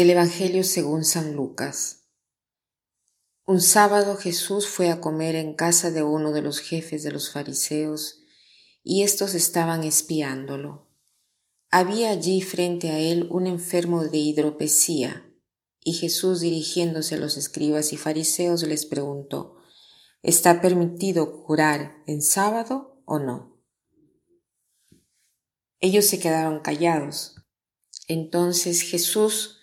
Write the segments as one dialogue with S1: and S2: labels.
S1: Del Evangelio según San Lucas. Un sábado Jesús fue a comer en casa de uno de los jefes de los fariseos, y éstos estaban espiándolo. Había allí frente a él un enfermo de hidropesía, y Jesús dirigiéndose a los escribas y fariseos les preguntó, ¿Está permitido curar en sábado o no? Ellos se quedaron callados. Entonces Jesús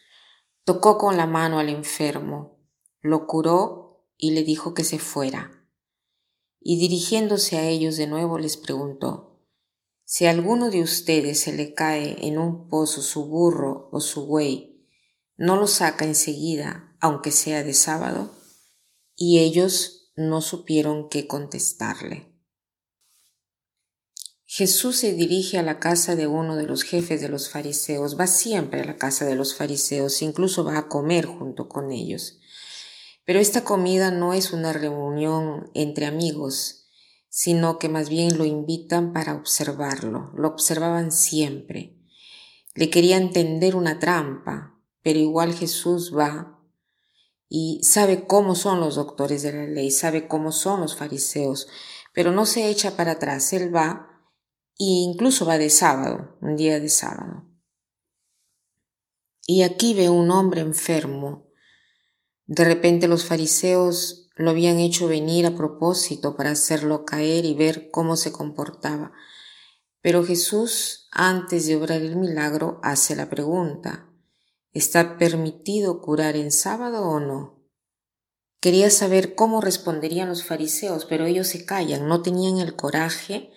S1: Tocó con la mano al enfermo, lo curó y le dijo que se fuera. Y dirigiéndose a ellos de nuevo les preguntó, Si a alguno de ustedes se le cae en un pozo su burro o su buey, ¿no lo saca enseguida, aunque sea de sábado? Y ellos no supieron qué contestarle. Jesús se dirige a la casa de uno de los jefes de los fariseos, va siempre a la casa de los fariseos, incluso va a comer junto con ellos. Pero esta comida no es una reunión entre amigos, sino que más bien lo invitan para observarlo, lo observaban siempre. Le querían tender una trampa, pero igual Jesús va y sabe cómo son los doctores de la ley, sabe cómo son los fariseos, pero no se echa para atrás, él va y incluso va de sábado, un día de sábado. Y aquí ve un hombre enfermo. De repente los fariseos lo habían hecho venir a propósito para hacerlo caer y ver cómo se comportaba. Pero Jesús, antes de obrar el milagro, hace la pregunta, ¿está permitido curar en sábado o no? Quería saber cómo responderían los fariseos, pero ellos se callan, no tenían el coraje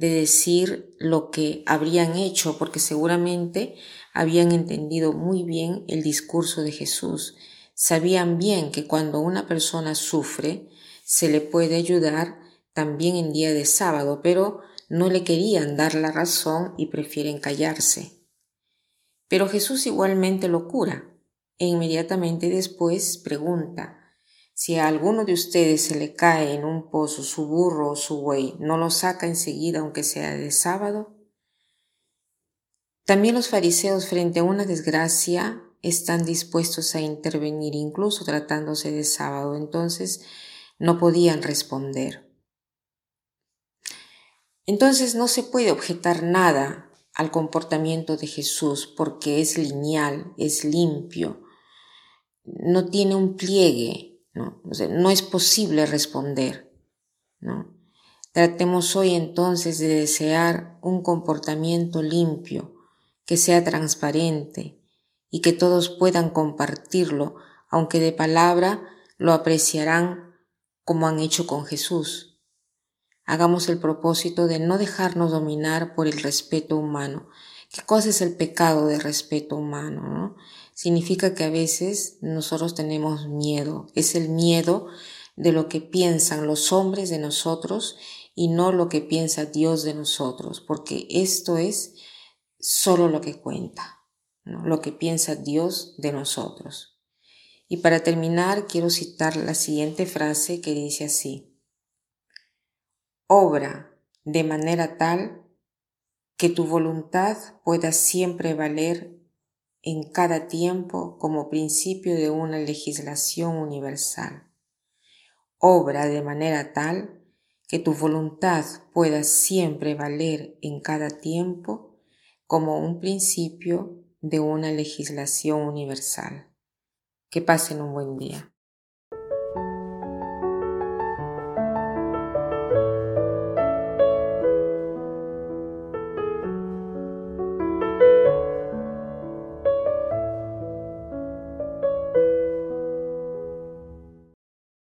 S1: de decir lo que habrían hecho, porque seguramente habían entendido muy bien el discurso de Jesús. Sabían bien que cuando una persona sufre, se le puede ayudar también en día de sábado, pero no le querían dar la razón y prefieren callarse. Pero Jesús igualmente lo cura e inmediatamente después pregunta, si a alguno de ustedes se le cae en un pozo su burro o su buey, ¿no lo saca enseguida aunque sea de sábado? También los fariseos frente a una desgracia están dispuestos a intervenir, incluso tratándose de sábado, entonces no podían responder. Entonces no se puede objetar nada al comportamiento de Jesús porque es lineal, es limpio, no tiene un pliegue, ¿no? no es posible responder, ¿no? Tratemos hoy entonces de desear un comportamiento limpio, que sea transparente y que todos puedan compartirlo, aunque de palabra lo apreciarán como han hecho con Jesús. Hagamos el propósito de no dejarnos dominar por el respeto humano. ¿Qué cosa es el pecado de respeto humano? ¿no? Significa que a veces nosotros tenemos miedo. Es el miedo de lo que piensan los hombres de nosotros y no lo que piensa Dios de nosotros, porque esto es solo lo que cuenta, lo que piensa Dios de nosotros. Y para terminar, quiero citar la siguiente frase que dice así, obra de manera tal que tu voluntad pueda siempre valer en cada tiempo como principio de una legislación universal. Obra de manera tal que tu voluntad pueda siempre valer en cada tiempo como un principio de una legislación universal. Que pasen un buen día.